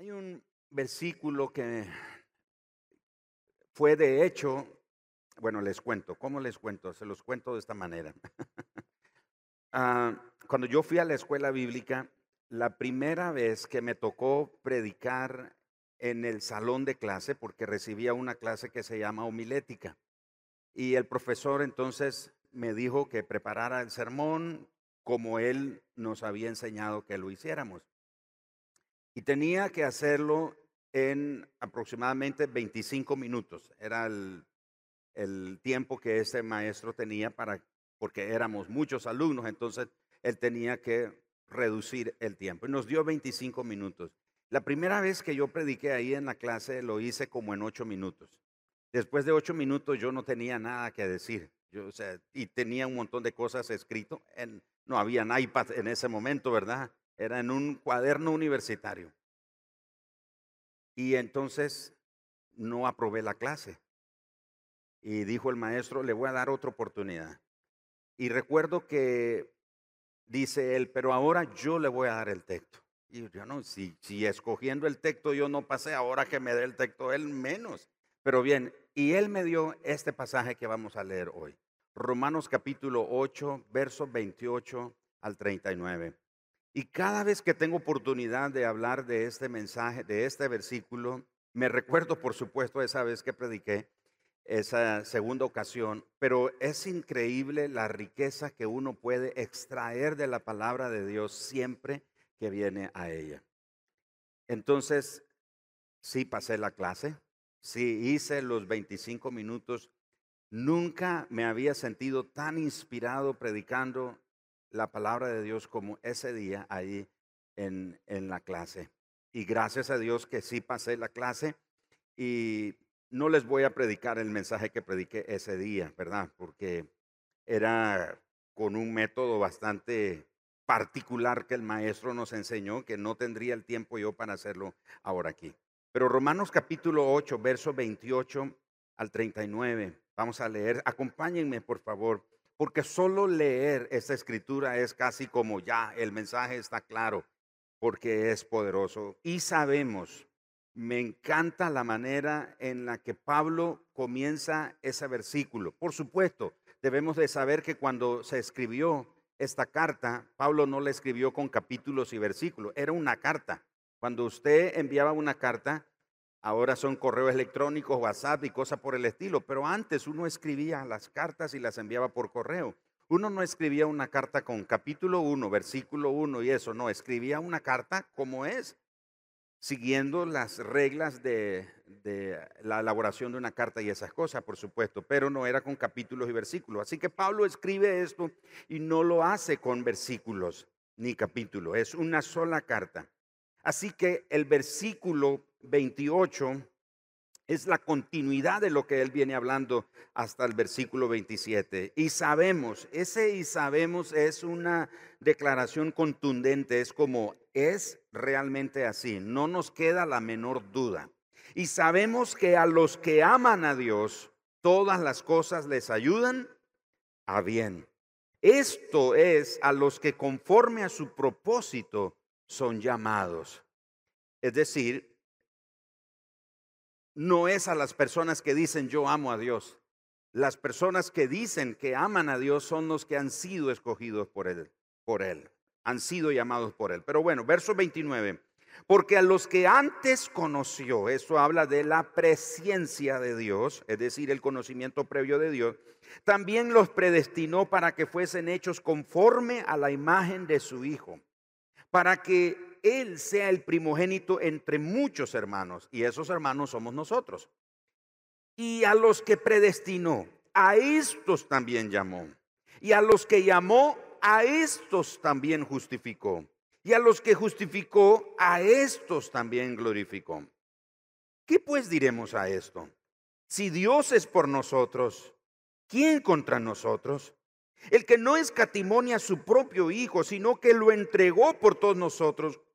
Hay un versículo que fue de hecho, bueno, les cuento, ¿cómo les cuento? Se los cuento de esta manera. Ah, cuando yo fui a la escuela bíblica, la primera vez que me tocó predicar en el salón de clase, porque recibía una clase que se llama homilética, y el profesor entonces me dijo que preparara el sermón como él nos había enseñado que lo hiciéramos. Y tenía que hacerlo en aproximadamente 25 minutos. Era el, tiempo que ese maestro tenía para, porque éramos muchos alumnos, entonces él tenía que reducir el tiempo. Y nos dio 25 minutos. La primera vez que yo prediqué ahí en la clase lo hice como en 8 minutos. Después de 8 minutos yo no tenía nada que decir. Yo, y tenía un montón de cosas escrito. En, no había iPad en ese momento, ¿verdad? Era en un cuaderno universitario. Y entonces no aprobé la clase. Y dijo el maestro, le voy a dar otra oportunidad. Y recuerdo que dice él, pero ahora yo le voy a dar el texto. Y yo no, si, si escogiendo el texto yo no pasé, ahora que me dé el texto él menos. Pero bien, y él me dio este pasaje que vamos a leer hoy. Romanos capítulo 8, versos 28 al 39. Y cada vez que tengo oportunidad de hablar de este mensaje, de este versículo, me recuerdo, por supuesto, esa vez que prediqué, esa segunda ocasión, pero es increíble la riqueza que uno puede extraer de la palabra de Dios siempre que viene a ella. Entonces, sí pasé la clase, sí hice los 25 minutos, nunca me había sentido tan inspirado predicando la palabra de Dios como ese día ahí en, en la clase. Y gracias a Dios que sí pasé la clase y no les voy a predicar el mensaje que prediqué ese día, ¿verdad? Porque era con un método bastante particular que el maestro nos enseñó, que no tendría el tiempo yo para hacerlo ahora aquí. Pero Romanos capítulo 8, verso 28 al 39, vamos a leer. Acompáñenme, por favor porque solo leer esta escritura es casi como ya, el mensaje está claro, porque es poderoso. Y sabemos, me encanta la manera en la que Pablo comienza ese versículo. Por supuesto, debemos de saber que cuando se escribió esta carta, Pablo no la escribió con capítulos y versículos, era una carta. Cuando usted enviaba una carta, Ahora son correos electrónicos, WhatsApp y cosas por el estilo, pero antes uno escribía las cartas y las enviaba por correo. Uno no escribía una carta con capítulo 1, versículo 1 y eso, no, escribía una carta como es, siguiendo las reglas de, de, la elaboración de una carta y esas cosas, por supuesto, pero no era con capítulos y versículos. Así que Pablo escribe esto y no lo hace con versículos ni capítulos, es una sola carta. Así que el versículo 28 es la continuidad de lo que él viene hablando hasta el versículo 27. Y sabemos, ese y sabemos es una declaración contundente, es como es realmente así, no nos queda la menor duda. Y sabemos que a los que aman a Dios, todas las cosas les ayudan a bien. Esto es a los que conforme a su propósito son llamados. Es decir, no es a las personas que dicen yo amo a Dios. Las personas que dicen que aman a Dios son los que han sido escogidos por él, por él, han sido llamados por él. Pero bueno, verso 29. Porque a los que antes conoció, eso habla de la presencia de Dios, es decir, el conocimiento previo de Dios, también los predestinó para que fuesen hechos conforme a la imagen de su Hijo, para que él sea el primogénito entre muchos hermanos, y esos hermanos somos nosotros. Y a los que predestinó, a estos también llamó. Y a los que llamó, a estos también justificó. Y a los que justificó, a estos también glorificó. ¿Qué pues diremos a esto? Si Dios es por nosotros, ¿quién contra nosotros? El que no escatimonia a su propio Hijo, sino que lo entregó por todos nosotros,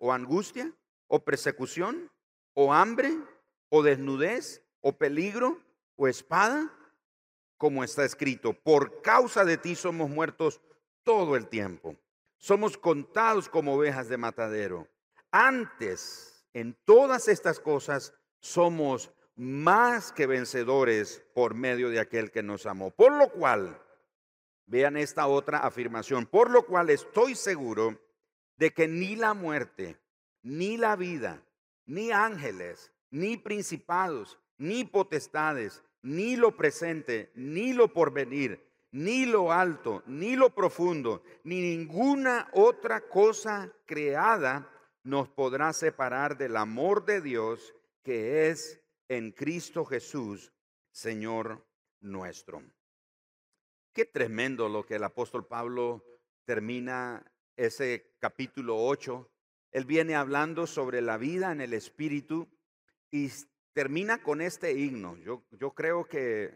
o angustia o persecución o hambre o desnudez o peligro o espada? Como está escrito, por causa de ti somos muertos todo el tiempo. Somos contados como ovejas de matadero. Antes, en todas estas cosas, somos más que vencedores por medio de aquel que nos amó. Por lo cual, vean esta otra afirmación, por lo cual estoy seguro de que ni la muerte, ni la vida, ni ángeles, ni principados, ni potestades, ni lo presente, ni lo porvenir, ni lo alto, ni lo profundo, ni ninguna otra cosa creada nos podrá separar del amor de Dios que es en Cristo Jesús, Señor nuestro. Qué tremendo lo que el apóstol Pablo termina ese capítulo 8. Él viene hablando sobre la vida en el Espíritu y termina con este himno. Yo, creo que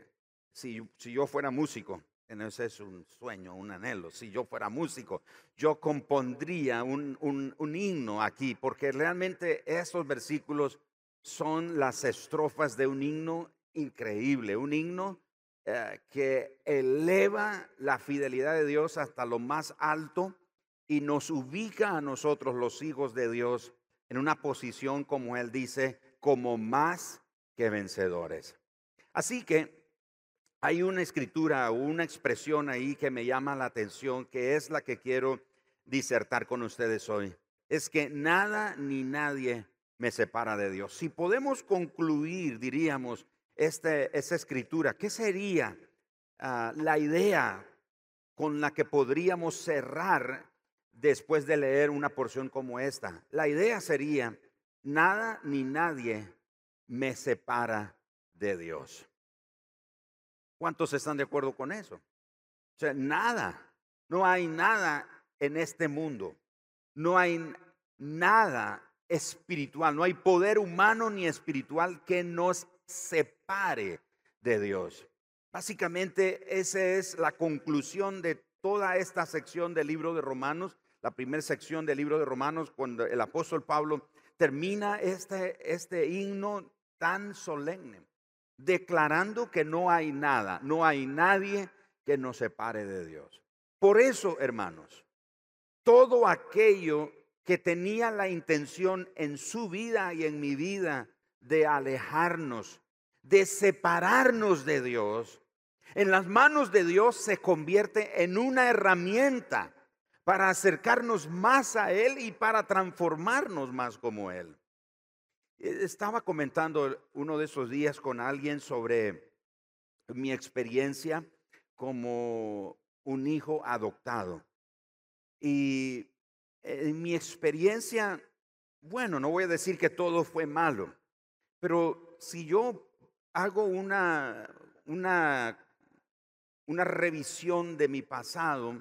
si, yo fuera músico, ese es un sueño, un anhelo. Si yo fuera músico, yo compondría un, un, himno aquí, porque realmente esos versículos son las estrofas de un himno increíble, un himno eh, que eleva la fidelidad de Dios hasta lo más alto y nos ubica a nosotros, los hijos de Dios, en una posición, como Él dice, como más que vencedores. Así que hay una escritura una expresión ahí que me llama la atención, que es la que quiero disertar con ustedes hoy. Es que nada ni nadie me separa de Dios. Si podemos concluir, diríamos, este, esta escritura, ¿qué sería ah, la idea con la que podríamos cerrar después de leer una porción como esta? La idea sería, nada ni nadie me separa de Dios. ¿Cuántos están de acuerdo con eso? O sea, nada, no hay nada en este mundo, no hay nada espiritual, no hay poder humano ni espiritual que nos separe de Dios. Básicamente esa es la conclusión de toda esta sección del libro de Romanos, la primera sección del libro de Romanos, cuando el apóstol Pablo termina este, este himno tan solemne declarando que no hay nada, no hay nadie que nos separe de Dios. Por eso, hermanos, todo aquello que tenía la intención en su vida y en mi vida de alejarnos, de separarnos de Dios, en las manos de Dios se convierte en una herramienta para acercarnos más a Él y para transformarnos más como Él. E, estaba comentando uno de esos días con alguien sobre mi experiencia como un hijo adoptado. Y en mi experiencia, bueno, no voy a decir que todo fue malo, pero si yo hago una, una, una revisión de mi pasado,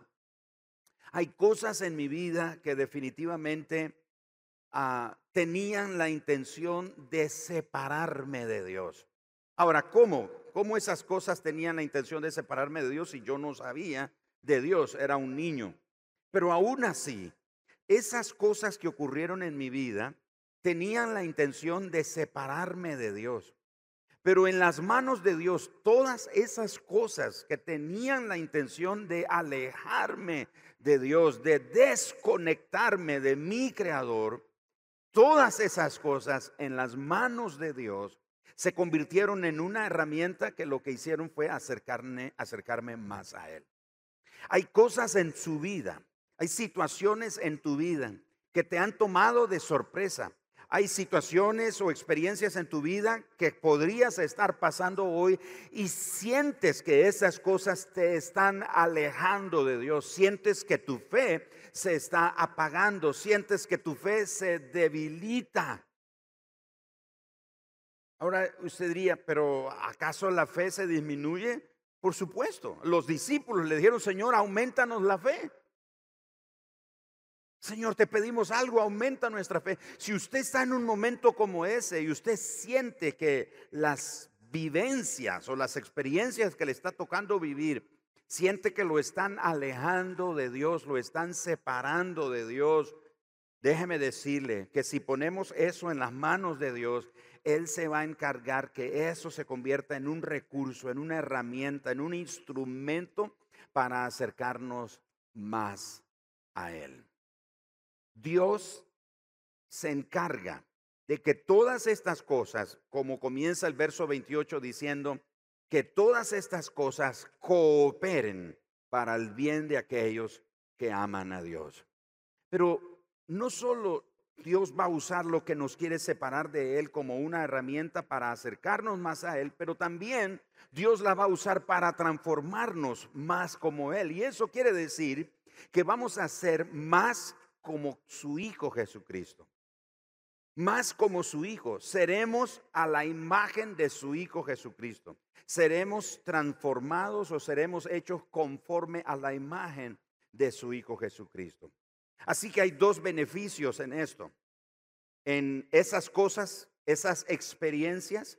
hay cosas en mi vida que definitivamente Ah, tenían la intención de separarme de Dios. Ahora, ¿cómo? ¿Cómo esas cosas tenían la intención de separarme de Dios si yo no sabía de Dios? Era un niño. Pero aún así, esas cosas que ocurrieron en mi vida tenían la intención de separarme de Dios. Pero en las manos de Dios, todas esas cosas que tenían la intención de alejarme de Dios, de desconectarme de mi Creador, Todas esas cosas en las manos de Dios se convirtieron en una herramienta que lo que hicieron fue acercarme, acercarme más a Él. Hay cosas en su vida, hay situaciones en tu vida que te han tomado de sorpresa. Hay situaciones o experiencias en tu vida que podrías estar pasando hoy y sientes que esas cosas te están alejando de Dios. Sientes que tu fe se está apagando, sientes que tu fe se debilita. Ahora usted diría, pero ¿acaso la fe se disminuye? Por supuesto, los discípulos le dijeron, Señor, aumentanos la fe. Señor, te pedimos algo, aumenta nuestra fe. Si usted está en un momento como ese y usted siente que las vivencias o las experiencias que le está tocando vivir, siente que lo están alejando de Dios, lo están separando de Dios, déjeme decirle que si ponemos eso en las manos de Dios, Él se va a encargar que eso se convierta en un recurso, en una herramienta, en un instrumento para acercarnos más a Él. Dios se encarga de que todas estas cosas, como comienza el verso 28 diciendo, que todas estas cosas cooperen para el bien de aquellos que aman a Dios. Pero no solo Dios va a usar lo que nos quiere separar de Él como una herramienta para acercarnos más a Él, pero también Dios la va a usar para transformarnos más como Él. Y eso quiere decir que vamos a ser más como su Hijo Jesucristo. Más como su Hijo. Seremos a la imagen de su Hijo Jesucristo. Seremos transformados o seremos hechos conforme a la imagen de su Hijo Jesucristo. Así que hay dos beneficios en esto. En esas cosas, esas experiencias,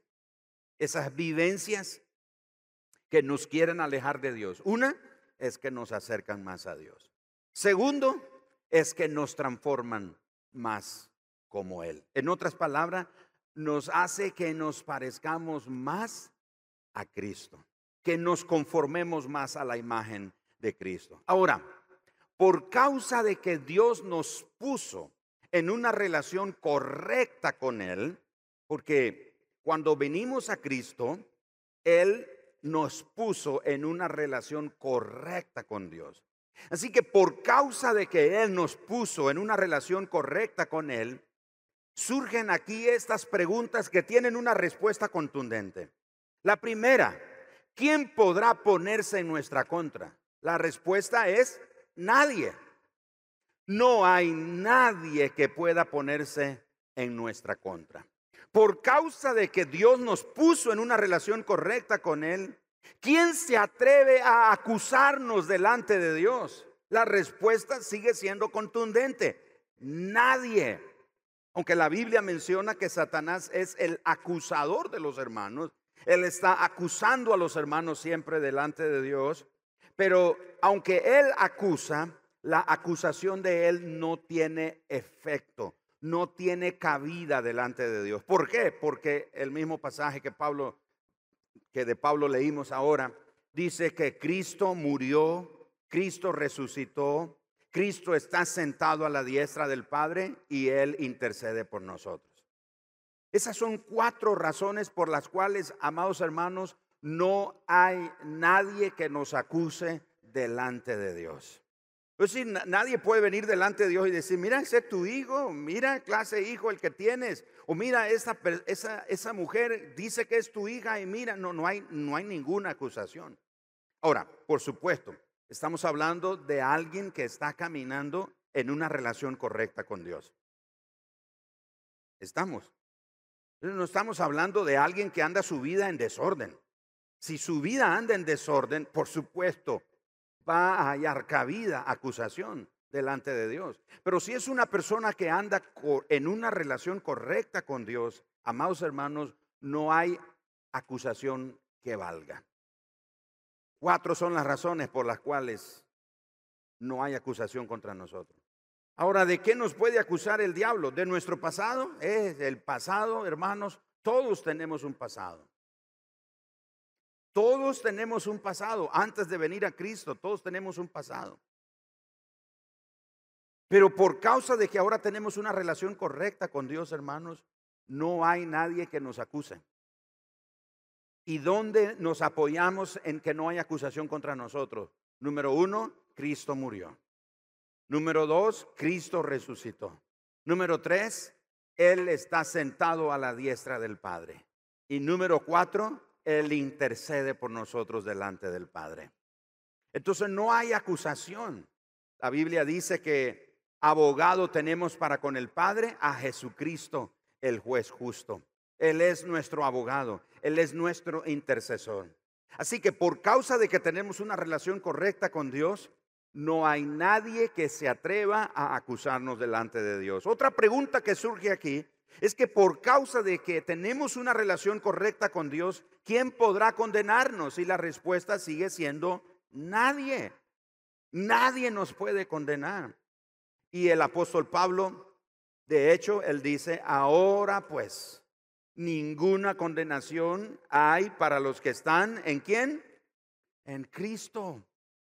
esas vivencias que nos quieren alejar de Dios. Una es que nos acercan más a Dios. Segundo, es que nos transforman más como Él. En otras palabras, nos hace que nos parezcamos más a Cristo, que nos conformemos más a la imagen de Cristo. Ahora, por causa de que Dios nos puso en una relación correcta con Él, porque cuando venimos a Cristo, Él nos puso en una relación correcta con Dios. Así que por causa de que Él nos puso en una relación correcta con Él, surgen aquí estas preguntas que tienen una respuesta contundente. La primera, ¿quién podrá ponerse en nuestra contra? La respuesta es nadie. No hay nadie que pueda ponerse en nuestra contra. Por causa de que Dios nos puso en una relación correcta con Él, ¿Quién se atreve a acusarnos delante de Dios? La respuesta sigue siendo contundente. Nadie. Aunque la Biblia menciona que Satanás es el acusador de los hermanos, él está acusando a los hermanos siempre delante de Dios, pero aunque él acusa, la acusación de él no tiene efecto, no tiene cabida delante de Dios. ¿Por qué? Porque el mismo pasaje que Pablo que de Pablo leímos ahora, dice que Cristo murió, Cristo resucitó, Cristo está sentado a la diestra del Padre y Él intercede por nosotros. Esas son cuatro razones por las cuales, amados hermanos, no hay nadie que nos acuse delante de Dios. Es decir, nadie puede venir delante de Dios y decir, mira, ese es tu hijo, mira clase hijo el que tienes, o mira, esa, esa, esa mujer dice que es tu hija y mira, no, no, hay, no hay ninguna acusación. Ahora, por supuesto, estamos hablando de alguien que está caminando en una relación correcta con Dios. Estamos. No estamos hablando de alguien que anda su vida en desorden. Si su vida anda en desorden, por supuesto, va a hallar cabida, acusación delante de Dios. Pero si es una persona que anda en una relación correcta con Dios, amados hermanos, no hay acusación que valga. Cuatro son las razones por las cuales no hay acusación contra nosotros. Ahora, ¿de qué nos puede acusar el diablo? ¿De nuestro pasado? Es el pasado, hermanos. Todos tenemos un pasado. Todos tenemos un pasado. Antes de venir a Cristo, todos tenemos un pasado. Pero por causa de que ahora tenemos una relación correcta con Dios, hermanos, no hay nadie que nos acuse. ¿Y dónde nos apoyamos en que no hay acusación contra nosotros? Número uno, Cristo murió. Número dos, Cristo resucitó. Número tres, Él está sentado a la diestra del Padre. Y número cuatro, él intercede por nosotros delante del Padre. Entonces no hay acusación. La Biblia dice que abogado tenemos para con el Padre a Jesucristo, el juez justo. Él es nuestro abogado, Él es nuestro intercesor. Así que por causa de que tenemos una relación correcta con Dios, no hay nadie que se atreva a acusarnos delante de Dios. Otra pregunta que surge aquí es que por causa de que tenemos una relación correcta con Dios, ¿quién podrá condenarnos? Y la respuesta sigue siendo nadie. Nadie nos puede condenar. Y el apóstol Pablo, de hecho, él dice, ahora pues, ninguna condenación hay para los que están en quién? En Cristo.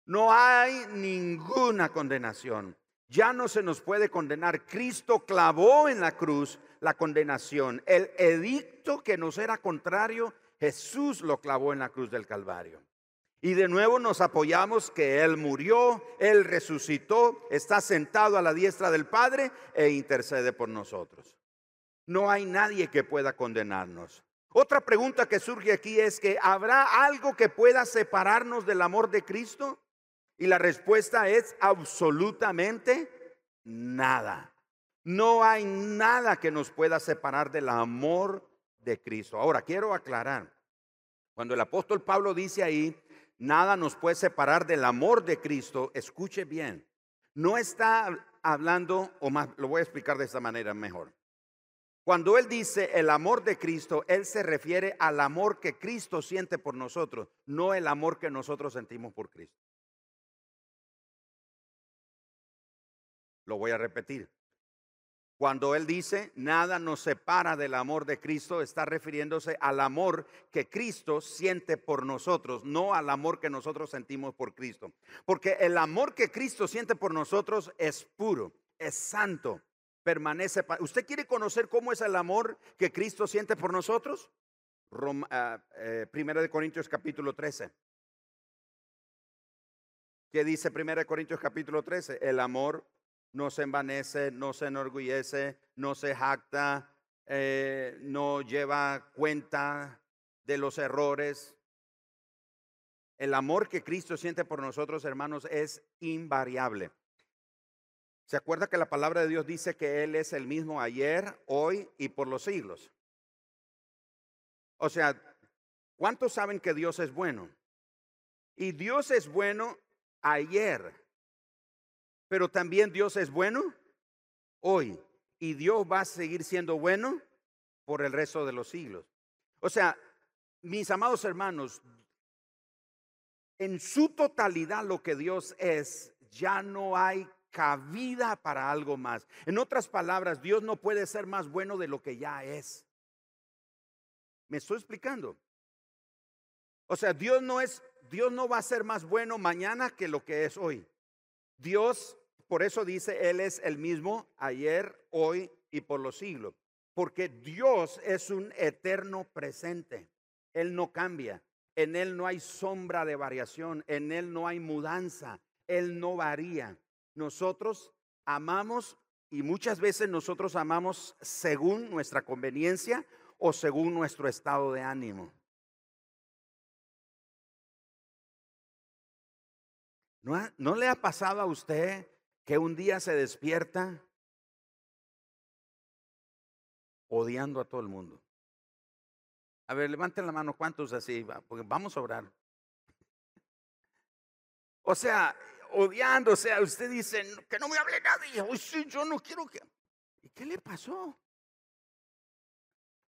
No hay ninguna condenación. Ya no se nos puede condenar. Cristo clavó en la cruz la condenación. El edicto que nos era contrario, Jesús lo clavó en la cruz del Calvario. Y de nuevo nos apoyamos que Él murió, Él resucitó, está sentado a la diestra del Padre e intercede por nosotros. No hay nadie que pueda condenarnos. Otra pregunta que surge aquí es que ¿habrá algo que pueda separarnos del amor de Cristo? Y la respuesta es absolutamente nada. No hay nada que nos pueda separar del amor de Cristo. Ahora, quiero aclarar, cuando el apóstol Pablo dice ahí, nada nos puede separar del amor de Cristo, escuche bien, no está hablando, o más, lo voy a explicar de esta manera mejor. Cuando él dice el amor de Cristo, él se refiere al amor que Cristo siente por nosotros, no el amor que nosotros sentimos por Cristo. Lo voy a repetir. Cuando él dice, nada nos separa del amor de Cristo, está refiriéndose al amor que Cristo siente por nosotros, no al amor que nosotros sentimos por Cristo. Porque el amor que Cristo siente por nosotros es puro, es santo, permanece. ¿Usted quiere conocer cómo es el amor que Cristo siente por nosotros? Ah, eh, primera de Corintios capítulo 13. ¿Qué dice Primera de Corintios capítulo 13? El amor no se envanece, no se enorgullece, no se jacta, eh, no lleva cuenta de los errores. El amor que Cristo siente por nosotros, hermanos, es invariable. ¿Se acuerda que la palabra de Dios dice que Él es el mismo ayer, hoy y por los siglos? O sea, ¿cuántos saben que Dios es bueno? Y Dios es bueno ayer, pero también Dios es bueno hoy. Y Dios va a seguir siendo bueno por el resto de los siglos. O sea, mis amados hermanos, en su totalidad lo que Dios es, ya no hay cabida para algo más. En otras palabras, Dios no puede ser más bueno de lo que ya es. ¿Me estoy explicando? O sea, Dios no es Dios no va a ser más bueno mañana que lo que es hoy. Dios, por eso dice, Él es el mismo ayer, hoy y por los siglos. Porque Dios es un eterno presente. Él no cambia. En Él no hay sombra de variación. En Él no hay mudanza. Él no varía. Nosotros amamos y muchas veces nosotros amamos según nuestra conveniencia o según nuestro estado de ánimo. ¿No, le ha pasado a usted que un día se despierta odiando a todo el mundo? A ver, levanten la mano, ¿cuántos así? Porque vamos a orar. O sea, odiando, o sea, usted dice, que no me hable nadie. Hoy sí, yo no quiero que... ¿Y qué le pasó?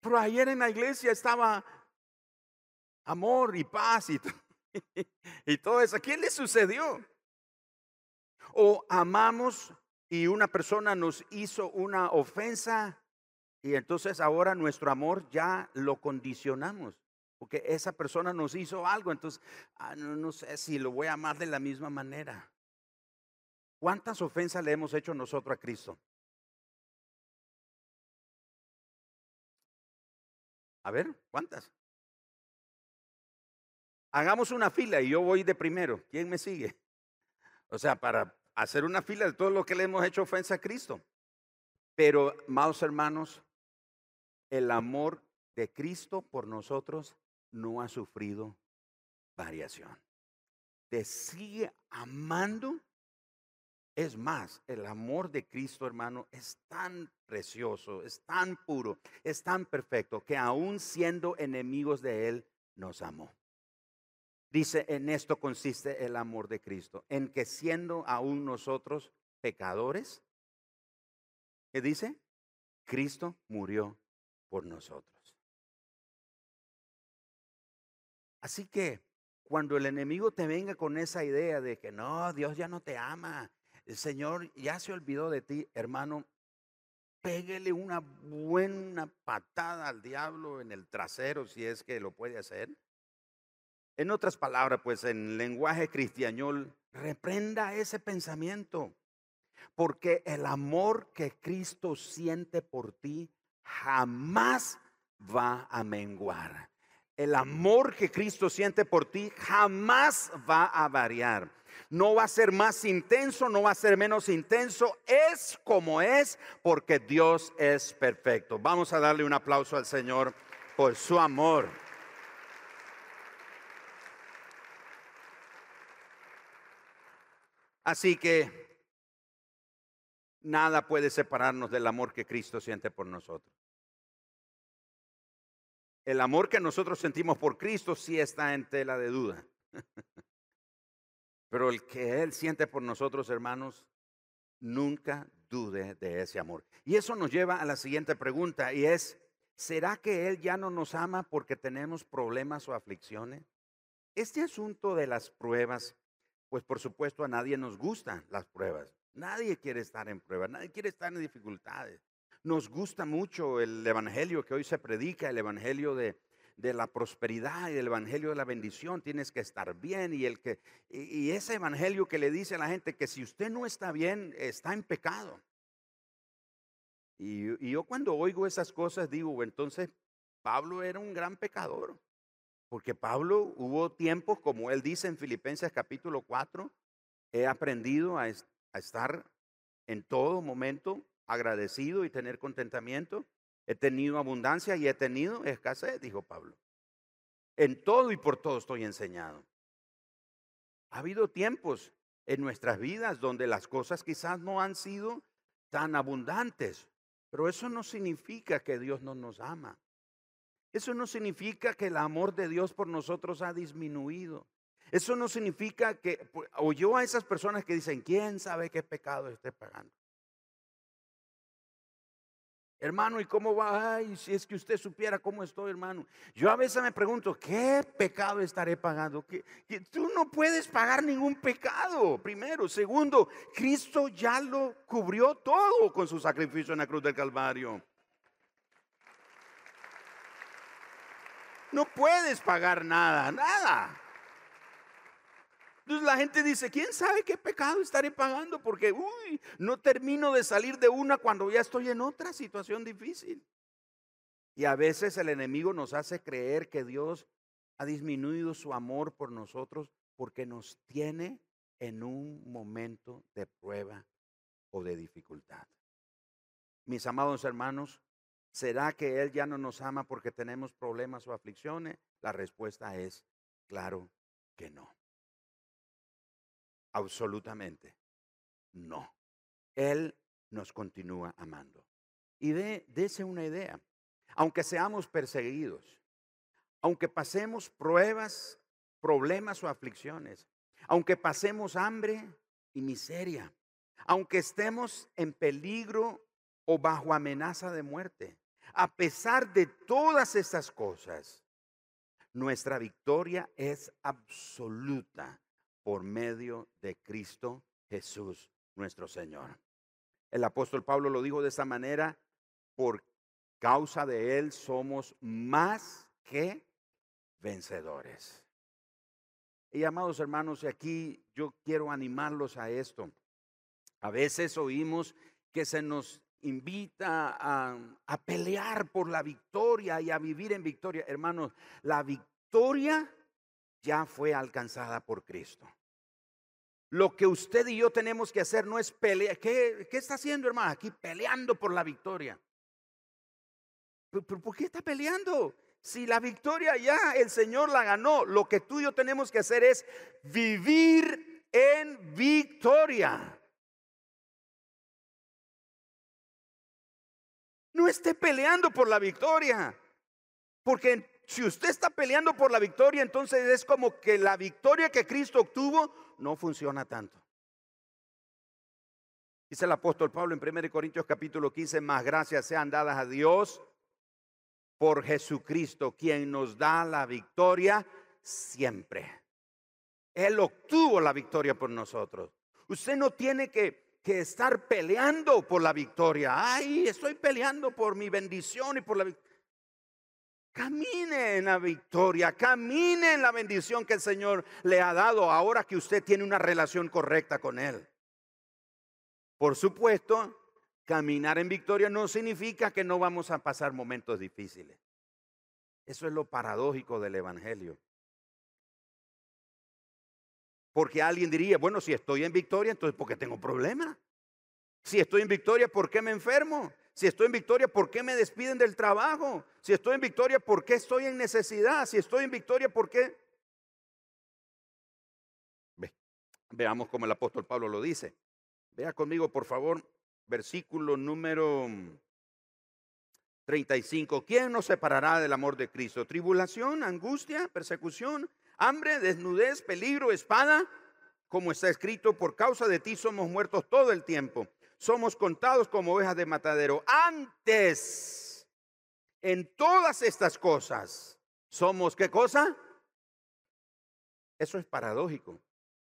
Pero ayer en la iglesia estaba amor y paz y todo. eso. ¿A quién le sucedió? O amamos y una persona nos hizo una ofensa y entonces ahora nuestro amor ya lo condicionamos. Porque esa persona nos hizo algo, entonces ah, no, no sé si lo voy a amar de la misma manera. ¿Cuántas ofensas le hemos hecho nosotros a Cristo? A ver, ¿cuántas? hagamos una fila y yo voy de primero. ¿Quién me sigue? O sea, para hacer una fila de todo lo que le hemos hecho ofensa a Cristo. Pero, amados hermanos, el amor de Cristo por nosotros no ha sufrido variación. Te sigue amando. Es más, el amor de Cristo, hermano, es tan precioso, es tan puro, es tan perfecto, que aún siendo enemigos de Él, nos amó. Dice, en esto consiste el amor de Cristo, en que siendo aún nosotros pecadores, ¿qué dice? Cristo murió por nosotros. Así que cuando el enemigo te venga con esa idea de que no, Dios ya no te ama, el Señor ya se olvidó de ti, hermano, pégale una buena patada al diablo en el trasero si es que lo puede hacer. En otras palabras, pues en lenguaje cristianol, reprenda ese pensamiento, porque el amor que Cristo siente por ti jamás va a menguar. El amor que Cristo siente por ti jamás va a variar. No va a ser más intenso, no va a ser menos intenso. Es como es porque Dios es perfecto. Vamos a darle un aplauso al Señor por su amor. Así que nada puede separarnos del amor que Cristo siente por nosotros. El amor que nosotros sentimos por Cristo sí está en tela de duda. Pero el que Él siente por nosotros, hermanos, nunca dude de ese amor. Y eso nos lleva a la siguiente pregunta y es, ¿será que Él ya no nos ama porque tenemos problemas o aflicciones? Este asunto de las pruebas pues por supuesto a nadie nos gustan las pruebas. Nadie quiere estar en pruebas, nadie quiere estar en dificultades. Nos gusta mucho el evangelio que hoy se predica, el evangelio de, la prosperidad y el evangelio de la bendición. Tienes que estar bien y el que y ese evangelio que le dice a la gente que si usted no está bien está en pecado. Y, y yo cuando oigo esas cosas digo, entonces Pablo era un gran pecador. Porque Pablo hubo tiempos, como él dice en Filipenses capítulo 4, he aprendido a, estar en todo momento agradecido y tener contentamiento. He tenido abundancia y he tenido escasez, dijo Pablo. En todo y por todo estoy enseñado. Ha habido tiempos en nuestras vidas donde las cosas quizás no han sido tan abundantes, pero eso no significa que Dios no nos ama. Eso no significa que el amor de Dios por nosotros ha disminuido. Eso no significa que, o yo a esas personas que dicen, ¿quién sabe qué pecado esté pagando? Hermano, ¿y cómo va? Ay, si es que usted supiera cómo estoy, hermano. Yo a veces me pregunto, ¿qué pecado estaré pagando? Que, tú no puedes pagar ningún pecado, primero. Segundo, Cristo ya lo cubrió todo con su sacrificio en la cruz del Calvario. No puedes pagar nada, nada. Entonces la gente dice, ¿quién sabe qué pecado estaré pagando? Porque, uy, no termino de salir de una cuando ya estoy en otra situación difícil. Y a veces el enemigo nos hace creer que Dios ha disminuido su amor por nosotros porque nos tiene en un momento de prueba o de dificultad. Mis amados hermanos, ¿Será que Él ya no nos ama porque tenemos problemas o aflicciones? La respuesta es, claro que no. Absolutamente no. Él nos continúa amando. Y de, dése una idea. Aunque seamos perseguidos, aunque pasemos pruebas, problemas o aflicciones, aunque pasemos hambre y miseria, aunque estemos en peligro o bajo amenaza de muerte. A pesar de todas estas cosas, nuestra victoria es absoluta por medio de Cristo Jesús, nuestro Señor. El apóstol Pablo lo dijo de esa manera, por causa de Él somos más que vencedores. Y amados hermanos, aquí yo quiero animarlos a esto. A veces oímos que se nos invita a, pelear por la victoria y a vivir en victoria. Hermanos, la victoria ya fue alcanzada por Cristo. Lo que usted y yo tenemos que hacer no es pelear. ¿Qué, está haciendo, hermano? Aquí peleando por la victoria. ¿Por qué está peleando? Si la victoria ya el Señor la ganó, lo que tú y yo tenemos que hacer es vivir en victoria. No esté peleando por la victoria. Porque si usted está peleando por la victoria, entonces es como que la victoria que Cristo obtuvo no funciona tanto. Dice el apóstol Pablo en 1 Corintios capítulo 15, más gracias sean dadas a Dios por Jesucristo, quien nos da la victoria siempre. Él obtuvo la victoria por nosotros. Usted no tiene que, que estar peleando por la victoria. Ay, estoy peleando por mi bendición y por la victoria. Camine en la victoria, camine en la bendición que el Señor le ha dado ahora que usted tiene una relación correcta con Él. Por supuesto, caminar en victoria no significa que no vamos a pasar momentos difíciles. Eso es lo paradójico del Evangelio. Porque alguien diría, bueno, si estoy en victoria, entonces ¿por qué tengo problemas? Si estoy en victoria, ¿por qué me enfermo? Si estoy en victoria, ¿por qué me despiden del trabajo? Si estoy en victoria, ¿por qué estoy en necesidad? Si estoy en victoria, ¿por qué? veamos cómo el apóstol Pablo lo dice. Vea conmigo, por favor, versículo número 35. ¿Quién nos separará del amor de Cristo? ¿Tribulación, angustia, persecución, hambre, desnudez, peligro, espada? Como está escrito, por causa de ti somos muertos todo el tiempo somos contados como ovejas de matadero. Antes, en todas estas cosas, somos qué cosa? Eso es paradójico.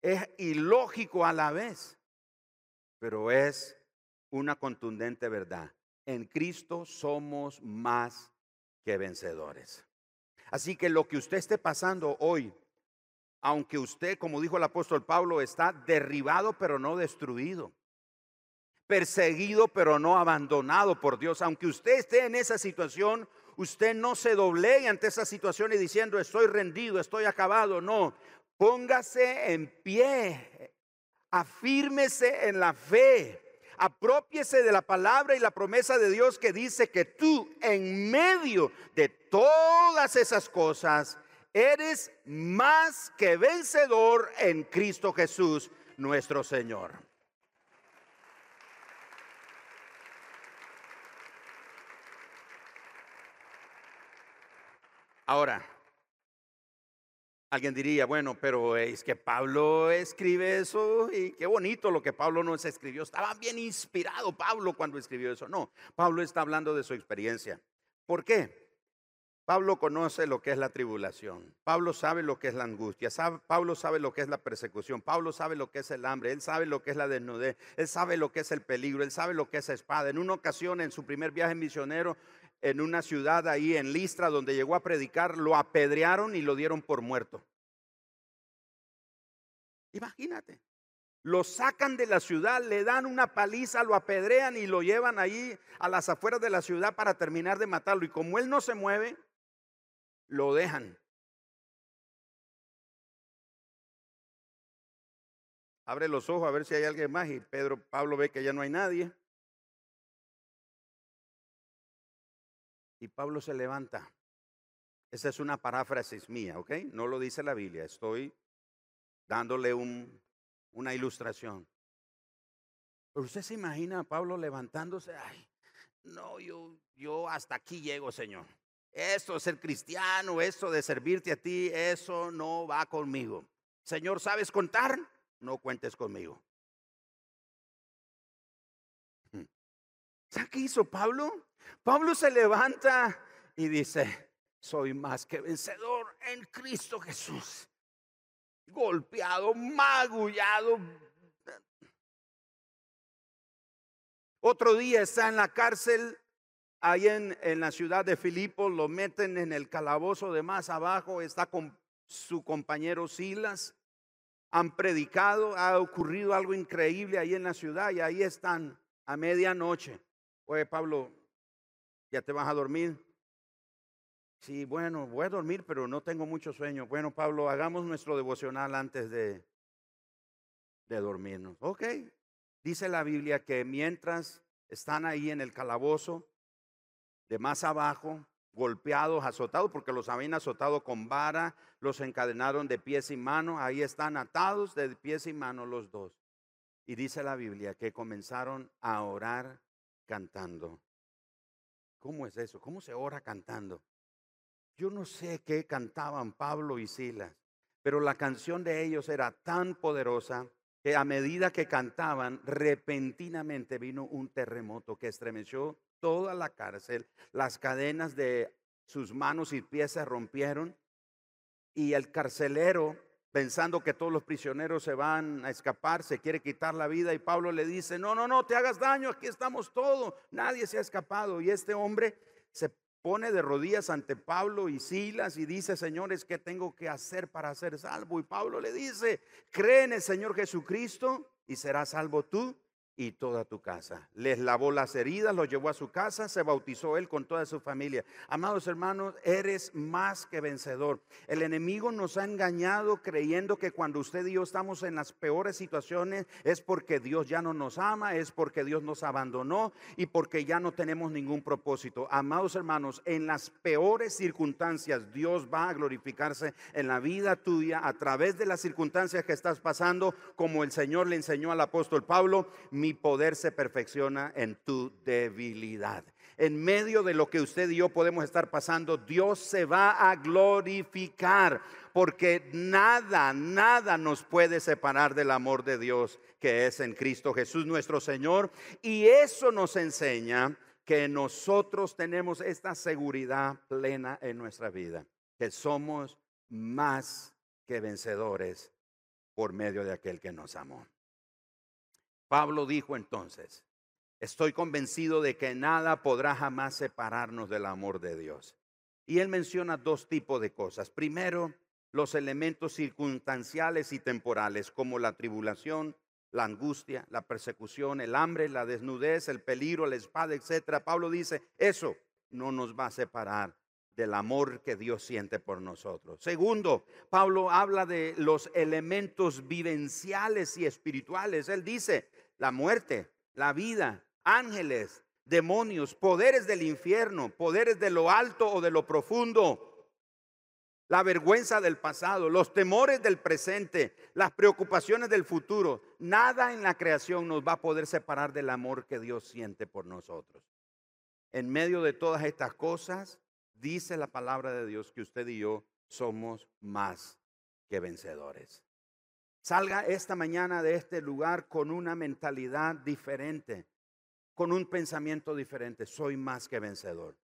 Es ilógico a la vez, pero es una contundente verdad. En Cristo somos más que vencedores. Así que lo que usted esté pasando hoy, aunque usted, como dijo el apóstol Pablo, está derribado pero no destruido perseguido pero no abandonado por Dios. Aunque usted esté en esa situación, usted no se doblegue ante esa situación y diciendo estoy rendido, estoy acabado. No, póngase en pie, afírmese en la fe. Apropiese de la palabra y la promesa de Dios que dice que tú en medio de todas esas cosas eres más que vencedor en Cristo Jesús, nuestro Señor. Ahora, alguien diría, bueno, pero es que Pablo escribe eso y qué bonito lo que Pablo nos escribió. Estaba bien inspirado Pablo cuando escribió eso. No, Pablo está hablando de su experiencia. ¿Por qué? Pablo conoce lo que es la tribulación. Pablo sabe lo que es la angustia. Pablo sabe lo que es la persecución. Pablo sabe lo que es el hambre. Él sabe lo que es la desnudez. Él sabe lo que es el peligro. Él sabe lo que es espada. En una ocasión, en su primer viaje misionero, en una ciudad ahí en Listra donde llegó a predicar, lo apedrearon y lo dieron por muerto. Imagínate. Lo sacan de la ciudad, le dan una paliza, lo apedrean y lo llevan ahí a las afueras de la ciudad para terminar de matarlo. Y como él no se mueve, lo dejan. Abre los ojos a ver si hay alguien más y Pedro, Pablo ve que ya no hay nadie. Y Pablo se levanta. Esa es una paráfrasis mía, ¿ok? No lo dice la Biblia. Estoy dándole un, una ilustración. Pero usted se imagina a Pablo levantándose. Ay, no, yo, yo hasta aquí llego, Señor. Esto ser cristiano, esto de servirte a ti, eso no va conmigo. Señor, ¿sabes contar? No cuentes conmigo. ¿Sabes qué hizo Pablo? Pablo se levanta y dice, soy más que vencedor en Cristo Jesús. Golpeado, magullado. Otro día está en la cárcel, ahí en, en la ciudad de Filipo, lo meten en el calabozo de más abajo, está con su compañero Silas. Han predicado, ha ocurrido algo increíble ahí en la ciudad y ahí están a medianoche. Oye, Pablo, ¿Ya te vas a dormir? Sí, bueno, voy a dormir, pero no tengo mucho sueño. Bueno, Pablo, hagamos nuestro devocional antes de, de dormirnos. Ok. Dice la Biblia que mientras están ahí en el calabozo, de más abajo, golpeados, azotados, porque los habían azotado con vara, los encadenaron de pies y manos, ahí están atados de pies y manos los dos. Y dice la Biblia que comenzaron a orar cantando. ¿Cómo es eso? ¿Cómo se ora cantando? Yo no sé qué cantaban Pablo y Silas, pero la canción de ellos era tan poderosa que a medida que cantaban, repentinamente vino un terremoto que estremeció toda la cárcel, las cadenas de sus manos y pies se rompieron y el carcelero, pensando que todos los prisioneros se van a escapar, se quiere quitar la vida y Pablo le dice, no, no, no, te hagas daño, aquí estamos todos, nadie se ha escapado. Y este hombre se pone de rodillas ante Pablo y Silas y dice, señores, ¿qué tengo que hacer para ser salvo? Y Pablo le dice, cree en el Señor Jesucristo y serás salvo tú y toda tu casa. Les lavó las heridas, los llevó a su casa, se bautizó él con toda su familia. Amados hermanos, eres más que vencedor. El enemigo nos ha engañado creyendo que cuando usted y yo estamos en las peores situaciones es porque Dios ya no nos ama, es porque Dios nos abandonó y porque ya no tenemos ningún propósito. Amados hermanos, en las peores circunstancias Dios va a glorificarse en la vida tuya a través de las circunstancias que estás pasando, como el Señor le enseñó al apóstol Pablo poder se perfecciona en tu debilidad. En medio de lo que usted y yo podemos estar pasando, Dios se va a glorificar, porque nada, nada nos puede separar del amor de Dios que es en Cristo Jesús nuestro Señor. Y eso nos enseña que nosotros tenemos esta seguridad plena en nuestra vida, que somos más que vencedores por medio de aquel que nos amó. Pablo dijo entonces, estoy convencido de que nada podrá jamás separarnos del amor de Dios. Y él menciona dos tipos de cosas. Primero, los elementos circunstanciales y temporales, como la tribulación, la angustia, la persecución, el hambre, la desnudez, el peligro, la espada, etc. Pablo dice, eso no nos va a separar del amor que Dios siente por nosotros. Segundo, Pablo habla de los elementos vivenciales y espirituales. Él dice, la muerte, la vida, ángeles, demonios, poderes del infierno, poderes de lo alto o de lo profundo, la vergüenza del pasado, los temores del presente, las preocupaciones del futuro. Nada en la creación nos va a poder separar del amor que Dios siente por nosotros. En medio de todas estas cosas, dice la palabra de Dios que usted y yo somos más que vencedores. Salga esta mañana de este lugar con una mentalidad diferente, con un pensamiento diferente. Soy más que vencedor.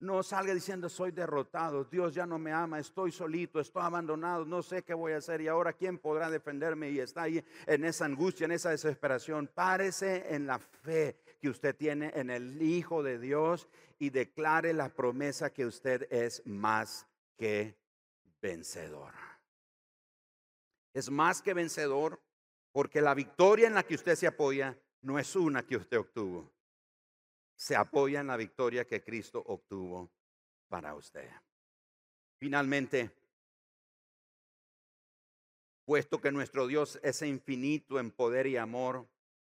No salga diciendo soy derrotado, Dios ya no me ama, estoy solito, estoy abandonado, no sé qué voy a hacer y ahora quién podrá defenderme y está ahí en esa angustia, en esa desesperación. Párese en la fe que usted tiene en el Hijo de Dios y declare la promesa que usted es más que vencedor es más que vencedor porque la victoria en la que usted se apoya no es una que usted obtuvo. Se apoya en la victoria que Cristo obtuvo para usted. Finalmente, puesto que nuestro Dios es infinito en poder y amor,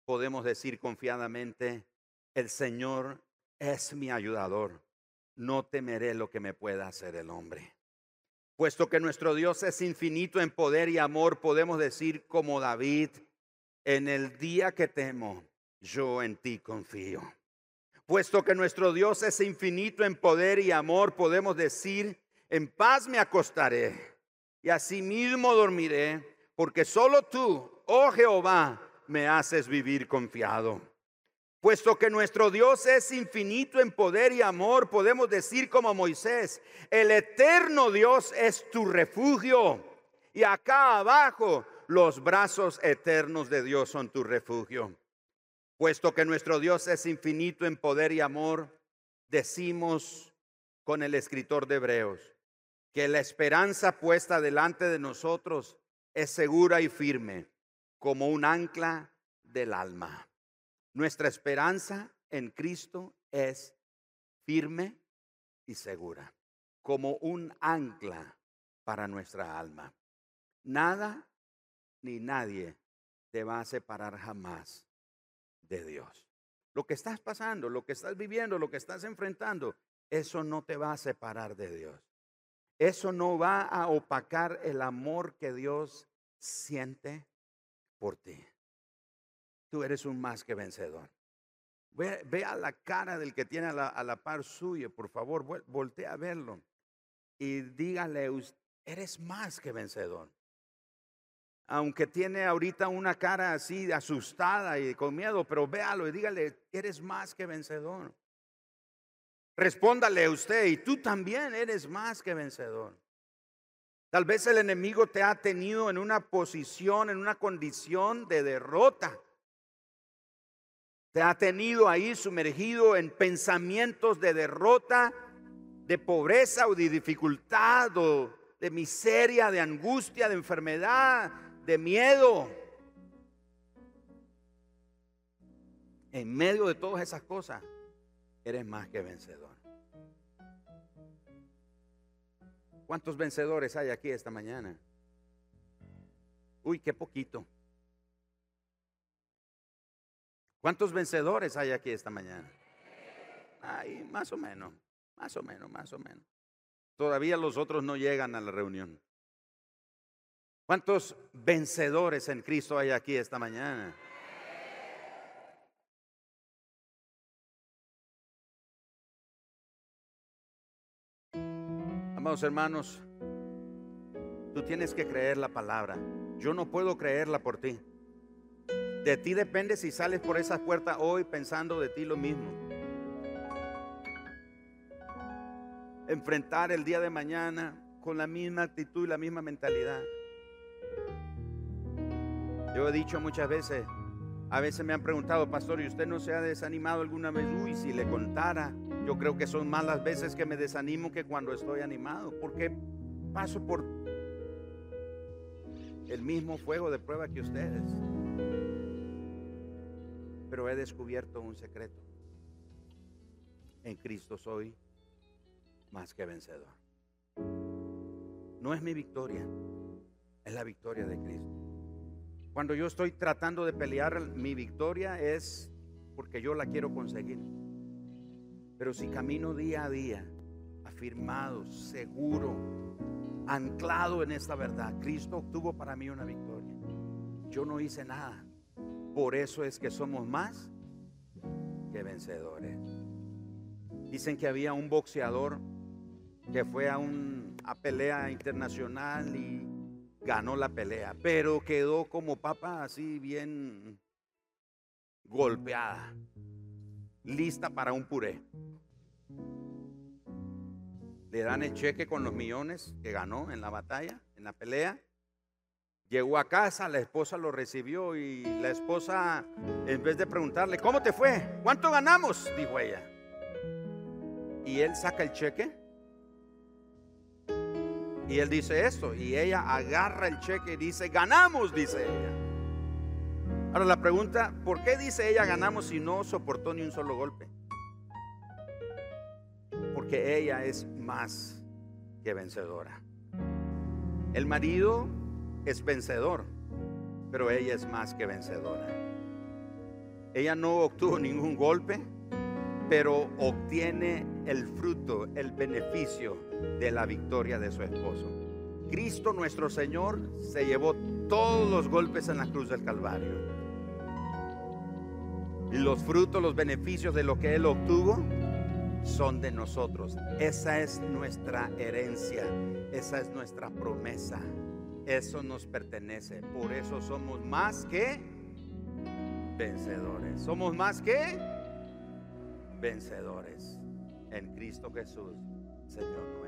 podemos decir confiadamente, el Señor es mi ayudador. No temeré lo que me pueda hacer el hombre. Puesto que nuestro Dios es infinito en poder y amor, podemos decir como David, en el día que temo, yo en ti confío. Puesto que nuestro Dios es infinito en poder y amor, podemos decir, en paz me acostaré y asimismo dormiré, porque solo tú, oh Jehová, me haces vivir confiado. Puesto que nuestro Dios es infinito en poder y amor, podemos decir como Moisés, el eterno Dios es tu refugio. Y acá abajo, los brazos eternos de Dios son tu refugio. Puesto que nuestro Dios es infinito en poder y amor, decimos con el escritor de Hebreos que la esperanza puesta delante de nosotros es segura y firme como un ancla del alma. Nuestra esperanza en Cristo es firme y segura, como un ancla para nuestra alma. Nada ni nadie te va a separar jamás de Dios. Lo que estás pasando, lo que estás viviendo, lo que estás enfrentando, eso no te va a separar de Dios. Eso no va a opacar el amor que Dios siente por ti tú eres un más que vencedor. Ve, a la cara del que tiene a la, par suya, por favor, voltea a verlo. y dígale, eres más que vencedor. Aunque tiene ahorita una cara así asustada y con miedo, pero véalo y dígale, eres más que vencedor. Respóndale usted y tú también eres más que vencedor. Tal vez el enemigo te ha tenido en una posición, en una condición de derrota. Te ha tenido ahí sumergido en pensamientos de derrota, de pobreza o de dificultad o de miseria, de angustia, de enfermedad, de miedo. En medio de todas esas cosas, eres más que vencedor. ¿Cuántos vencedores hay aquí esta mañana? Uy, qué poquito. ¿Cuántos vencedores hay aquí esta mañana? Ay, más o menos, más o menos, más o menos. Todavía los otros no llegan a la reunión. ¿Cuántos vencedores en Cristo hay aquí esta mañana? Amados hermanos, tú tienes que creer la palabra. Yo no puedo creerla por ti. De ti depende si sales por esa puerta hoy pensando de ti lo mismo. Enfrentar el día de mañana con la misma actitud y la misma mentalidad. Yo he dicho muchas veces, a veces me han preguntado, pastor, ¿y usted no se ha desanimado alguna vez? Uy, si le contara, yo creo que son más las veces que me desanimo que cuando estoy animado, porque paso por el mismo fuego de prueba que ustedes. Pero he descubierto un secreto. En Cristo soy más que vencedor. No es mi victoria, es la victoria de Cristo. Cuando yo estoy tratando de pelear mi victoria es porque yo la quiero conseguir. Pero si camino día a día, afirmado, seguro, anclado en esta verdad, Cristo obtuvo para mí una victoria. Yo no hice nada. Por eso es que somos más que vencedores. Dicen que había un boxeador que fue a una pelea internacional y ganó la pelea, pero quedó como papa así bien golpeada, lista para un puré le dan el cheque con los millones que ganó en la batalla, en la pelea. Llegó a casa, la esposa lo recibió y la esposa, en vez de preguntarle, ¿cómo te fue? ¿Cuánto ganamos? Dijo ella. Y él saca el cheque. Y él dice esto. Y ella agarra el cheque y dice, ganamos, dice ella. Ahora la pregunta, ¿por qué dice ella ganamos si no soportó ni un solo golpe? porque ella es más que vencedora. El marido es vencedor, pero ella es más que vencedora. Ella no obtuvo ningún golpe, pero obtiene el fruto, el beneficio de la victoria de su esposo. Cristo nuestro Señor se llevó todos los golpes en la cruz del Calvario. Y los frutos, los beneficios de lo que Él obtuvo, son de nosotros. Esa es nuestra herencia, esa es nuestra promesa. Eso nos pertenece. Por eso somos más que vencedores. Somos más que vencedores en Cristo Jesús, Señor.